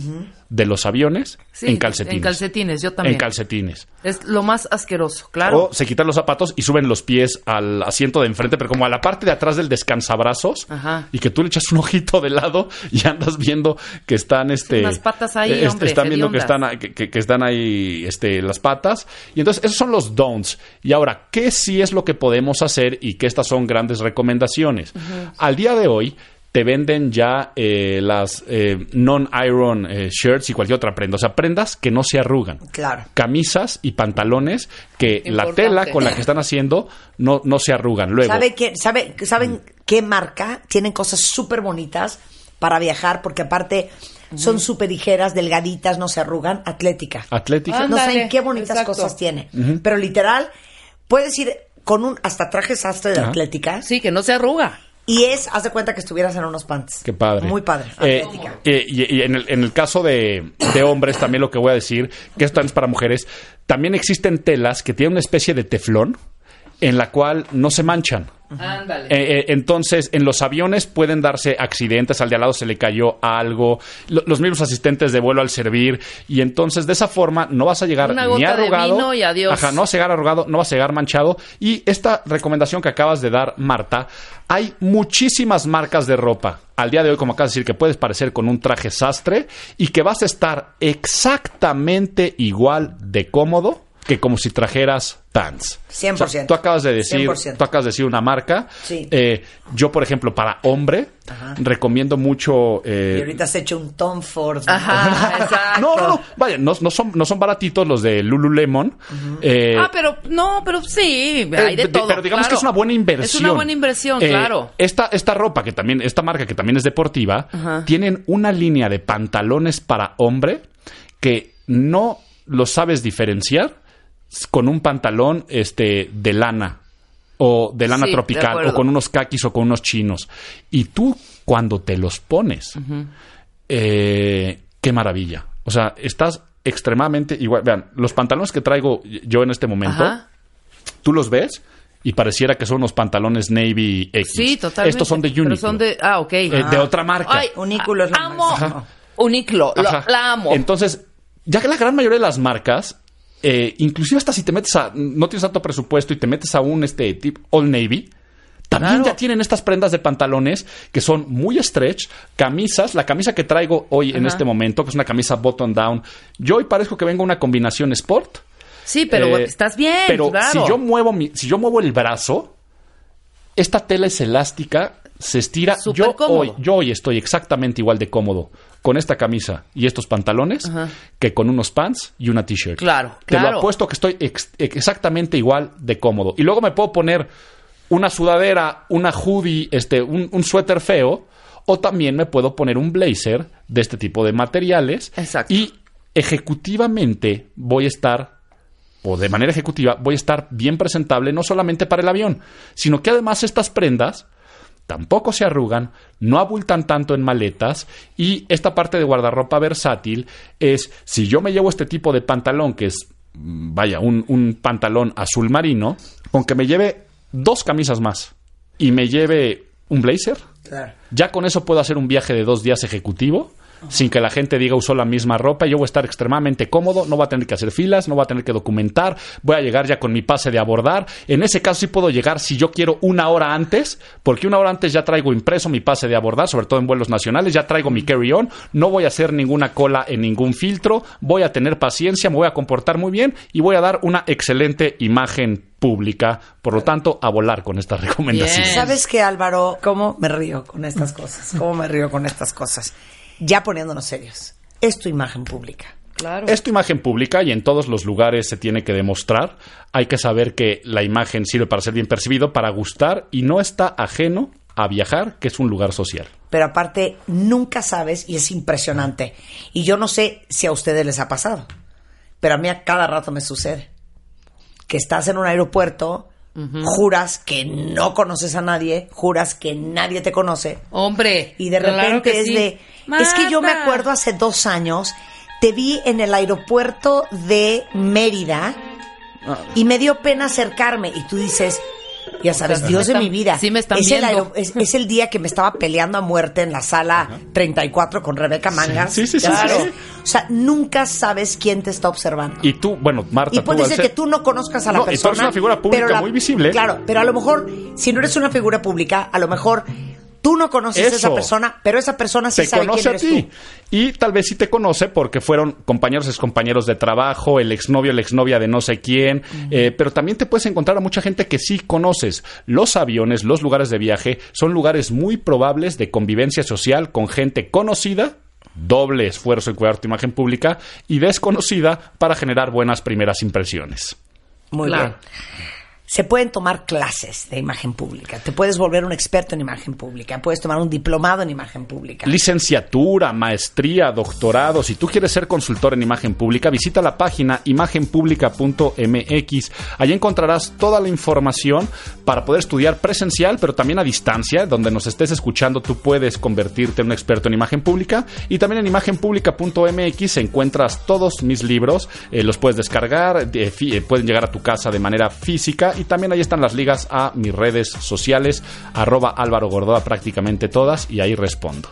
Speaker 6: de los aviones
Speaker 5: Sí,
Speaker 6: en calcetines.
Speaker 5: En calcetines, yo también.
Speaker 6: En calcetines.
Speaker 5: es lo más asqueroso, claro.
Speaker 6: O se quitan los zapatos y suben los pies al asiento de enfrente, pero como a la parte de atrás del descansabrazos,
Speaker 5: Ajá.
Speaker 6: y que tú le echas un ojito de lado y andas viendo que están este
Speaker 5: unas patas ahí,
Speaker 6: eh,
Speaker 5: hombre,
Speaker 6: están viendo que están que- que están ahí este las patas y entonces esos son los don'ts y ahora qué sí es lo que podemos hacer y que estas son grandes recomendaciones al día de hoy te venden ya eh, las eh, non-iron eh, shirts y cualquier otra prenda. O sea, prendas que no se arrugan.
Speaker 1: Claro.
Speaker 6: Camisas y pantalones que la tela con la que están haciendo no, no se arrugan. Luego,
Speaker 1: ¿Sabe qué, sabe, ¿Saben qué marca? Tienen cosas súper bonitas para viajar porque aparte son súper ligeras, delgaditas, no se arrugan, atlética.
Speaker 6: Atlética.
Speaker 1: No saben qué bonitas
Speaker 5: exacto.
Speaker 1: cosas tiene. Pero literal, puedes ir con un hasta traje sastre de
Speaker 6: Ajá.
Speaker 1: atlética
Speaker 5: Sí, que no se arruga.
Speaker 1: Y es, haz de cuenta que estuvieras en unos pants.
Speaker 6: Qué padre.
Speaker 1: Muy padre.
Speaker 6: Eh, eh, y en, el, en el caso de, de hombres, también lo que voy a decir, que esto también es para mujeres, también existen telas que tienen una especie de teflón en la cual no se manchan.
Speaker 5: Ándale.
Speaker 6: Eh, eh, entonces, en los aviones pueden darse accidentes, al de al lado se le cayó algo, lo- los mismos asistentes de vuelo al servir, y entonces de esa forma no vas a llegar
Speaker 5: Una
Speaker 6: ni
Speaker 5: gota de
Speaker 6: arrugado,
Speaker 5: vino y adiós.
Speaker 6: Ajá, no vas a llegar arrugado, no vas a llegar manchado. Y esta recomendación que acabas de dar, Marta, hay muchísimas marcas de ropa al día de hoy, como acabas de decir, que puedes parecer con un traje sastre y que vas a estar exactamente igual de cómodo que como si trajeras pants.
Speaker 1: 100%.
Speaker 6: O sea, tú acabas de decir,
Speaker 1: 100%.
Speaker 6: tú acabas de decir una marca.
Speaker 1: Sí.
Speaker 6: Eh, yo, por ejemplo, para hombre, recomiendo mucho. eh,
Speaker 1: Y ahorita has hecho un Tom Ford.
Speaker 5: Ajá, *laughs* exacto.
Speaker 6: no, no, no, vaya, no, no son, no son baratitos los de Lululemon. Eh,
Speaker 5: Ah, pero no, pero sí, hay de
Speaker 6: de-
Speaker 5: todo.
Speaker 6: Pero digamos
Speaker 5: claro.
Speaker 6: que es una buena inversión.
Speaker 5: Es una buena inversión,
Speaker 6: Eh,
Speaker 5: claro.
Speaker 6: Esta, esta ropa que también, esta marca que también es deportiva, tienen una línea de pantalones para hombre que no lo sabes diferenciar con un pantalón este de lana o de lana
Speaker 5: Sí,
Speaker 6: tropical o con unos kakis o con unos chinos. Y tú cuando te los pones, eh, qué maravilla. O sea, estás extremadamente igual. Vean, los pantalones que traigo yo en este momento,
Speaker 5: Ajá.
Speaker 6: tú los ves y pareciera que son unos pantalones Navy X.
Speaker 5: Sí, totalmente.
Speaker 6: Estos son de
Speaker 5: Pero
Speaker 6: Uniqlo.
Speaker 5: son de, ah, ok.
Speaker 6: Eh, de otra marca.
Speaker 5: Ay,
Speaker 1: Uniqlo es
Speaker 5: amo
Speaker 1: máximo.
Speaker 5: Uniqlo, lo-
Speaker 6: Ajá.
Speaker 5: la amo.
Speaker 6: Entonces, ya que la gran mayoría de las marcas, eh, inclusive hasta si te metes a, no tienes tanto presupuesto y te metes a un este tipo All Navy, también
Speaker 5: Claro.
Speaker 6: ya tienen estas prendas de pantalones que son muy stretch, camisas, la camisa que traigo hoy en este momento, que es una camisa button down, yo hoy parezco que vengo una combinación sport.
Speaker 5: sí, pero
Speaker 6: Eh,
Speaker 5: estás bien,
Speaker 6: Pero
Speaker 5: claro.
Speaker 6: si yo muevo mi, si yo muevo el brazo, esta tela es elástica, se estira.
Speaker 5: Súper
Speaker 6: Yo
Speaker 5: cómodo.
Speaker 6: hoy, yo hoy estoy exactamente igual de cómodo con esta camisa y estos pantalones
Speaker 5: Ajá.
Speaker 6: que con unos pants y una t-shirt.
Speaker 5: Claro,
Speaker 6: Te
Speaker 5: claro.
Speaker 6: lo apuesto que estoy ex- exactamente igual de cómodo. Y luego me puedo poner una sudadera, una hoodie, este, un, un suéter feo, o también me puedo poner un blazer de este tipo de materiales.
Speaker 5: Exacto.
Speaker 6: Y ejecutivamente voy a estar o de manera ejecutiva, voy a estar bien presentable no solamente para el avión, sino que además estas prendas tampoco se arrugan, no abultan tanto en maletas y esta parte de guardarropa versátil es, si yo me llevo este tipo de pantalón, que es, mm, vaya, un, un pantalón azul marino, con que me lleve dos camisas más y me lleve un blazer, ya con eso puedo hacer un viaje de dos días ejecutivo sin que la gente diga usó la misma ropa. Yo voy a estar extremadamente cómodo, no voy a tener que hacer filas, no voy a tener que documentar, voy a llegar ya con mi pase de abordar. En ese caso sí puedo llegar si yo quiero una hora antes, porque una hora antes ya traigo impreso mi pase de abordar, sobre todo en vuelos nacionales, ya traigo mi carry-on, no voy a hacer ninguna cola en ningún filtro, voy a tener paciencia, me voy a comportar muy bien y voy a dar una excelente imagen pública. Por lo tanto, a volar con estas recomendaciones.
Speaker 5: Bien.
Speaker 1: ¿Sabes qué, Álvaro? ¿Cómo me río con estas cosas? ¿Cómo me río con estas cosas? Ya poniéndonos serios. Es tu imagen pública.
Speaker 5: Claro.
Speaker 6: Es tu imagen pública y en todos los lugares se tiene que demostrar. Hay que saber que la imagen sirve para ser bien percibido, para gustar y no está ajeno a viajar, que es un lugar social.
Speaker 1: Pero aparte, nunca sabes y es impresionante. Y yo no sé si a ustedes les ha pasado, pero a mí a cada rato me sucede. Que estás en un aeropuerto, juras que no conoces a nadie, juras que nadie te conoce,
Speaker 5: Hombre.
Speaker 1: y de
Speaker 5: claro
Speaker 1: repente
Speaker 5: que
Speaker 1: es
Speaker 5: sí.
Speaker 1: de... Es que yo me acuerdo hace dos años, te vi en el aeropuerto de Mérida y me dio pena acercarme y tú dices... Ya sabes,
Speaker 5: sea,
Speaker 1: Dios de mi vida.
Speaker 5: sí me están
Speaker 1: es, el
Speaker 5: viendo.
Speaker 1: aero- es, es el día que me estaba peleando a muerte en la sala 34 con Rebeca Mangas.
Speaker 6: Sí, sí, sí, sí.
Speaker 1: O sea, nunca sabes quién te está observando.
Speaker 6: Y tú, bueno, Marta,
Speaker 1: Y puede ser que tú no conozcas a la
Speaker 6: No, y tú
Speaker 1: persona.
Speaker 6: eres una figura pública
Speaker 1: pero
Speaker 6: muy visible.
Speaker 1: Claro, pero a lo mejor, si no eres una figura pública, a lo mejor Tú no conoces a esa persona, pero esa persona sí
Speaker 6: te
Speaker 1: sabe
Speaker 6: conoce
Speaker 1: quién
Speaker 6: a
Speaker 1: eres
Speaker 6: ti.
Speaker 1: tú.
Speaker 6: Y tal vez sí te conoce porque fueron compañeros, excompañeros de trabajo, el exnovio, la exnovia de no sé quién. eh, pero también te puedes encontrar a mucha gente que sí conoces. Los aviones, los lugares de viaje, son lugares muy probables de convivencia social con gente conocida. Doble esfuerzo en cuidar tu imagen pública y desconocida para generar buenas primeras impresiones.
Speaker 1: Muy
Speaker 5: Claro.
Speaker 1: bien. Se pueden tomar clases de imagen pública. Te puedes volver un experto en imagen pública. Puedes tomar un diplomado en imagen pública.
Speaker 6: Licenciatura, maestría, doctorado. Si tú quieres ser consultor en imagen pública, visita la página imagenpublica.mx. Allí encontrarás toda la información para poder estudiar presencial, pero también a distancia. Donde nos estés escuchando, tú puedes convertirte en un experto en imagen pública. Y también en imagenpublica.mx encuentras todos mis libros. Eh, los puedes descargar, eh, pueden llegar a tu casa de manera física. Y también ahí están las ligas a mis redes sociales, arroba Álvaro Gordoa, prácticamente todas. Y ahí respondo.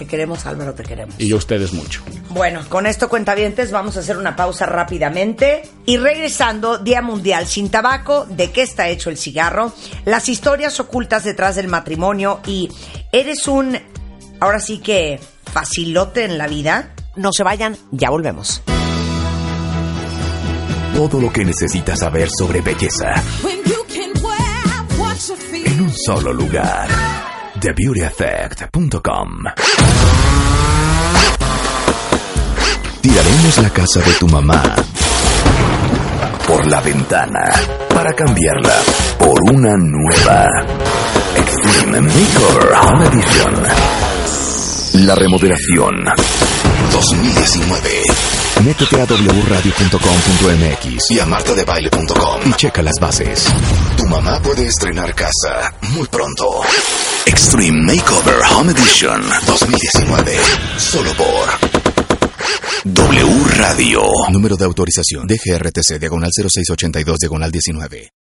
Speaker 1: Te queremos, Álvaro, te queremos.
Speaker 6: Y yo a ustedes mucho.
Speaker 1: Bueno, con esto, cuentavientes, vamos a hacer una pausa rápidamente. Y regresando, Día Mundial sin Tabaco, de qué está hecho el cigarro, las historias ocultas detrás del matrimonio y eres un, ahora sí que, facilote en la vida. No se vayan, ya volvemos.
Speaker 2: Todo lo que necesitas saber sobre belleza en un solo lugar. TheBeautyEffect.com Tiraremos la casa de tu mamá por la ventana para cambiarla por una nueva Extreme Makeover Home Edition. La remodelación 2019. Métete a wradio.com.mx y a martadebaile.com y checa las bases. Tu mamá puede estrenar casa muy pronto. Extreme Makeover Home Edition 2019. Solo por W Radio. Número de autorización DGRTC diagonal 0682 diagonal 19.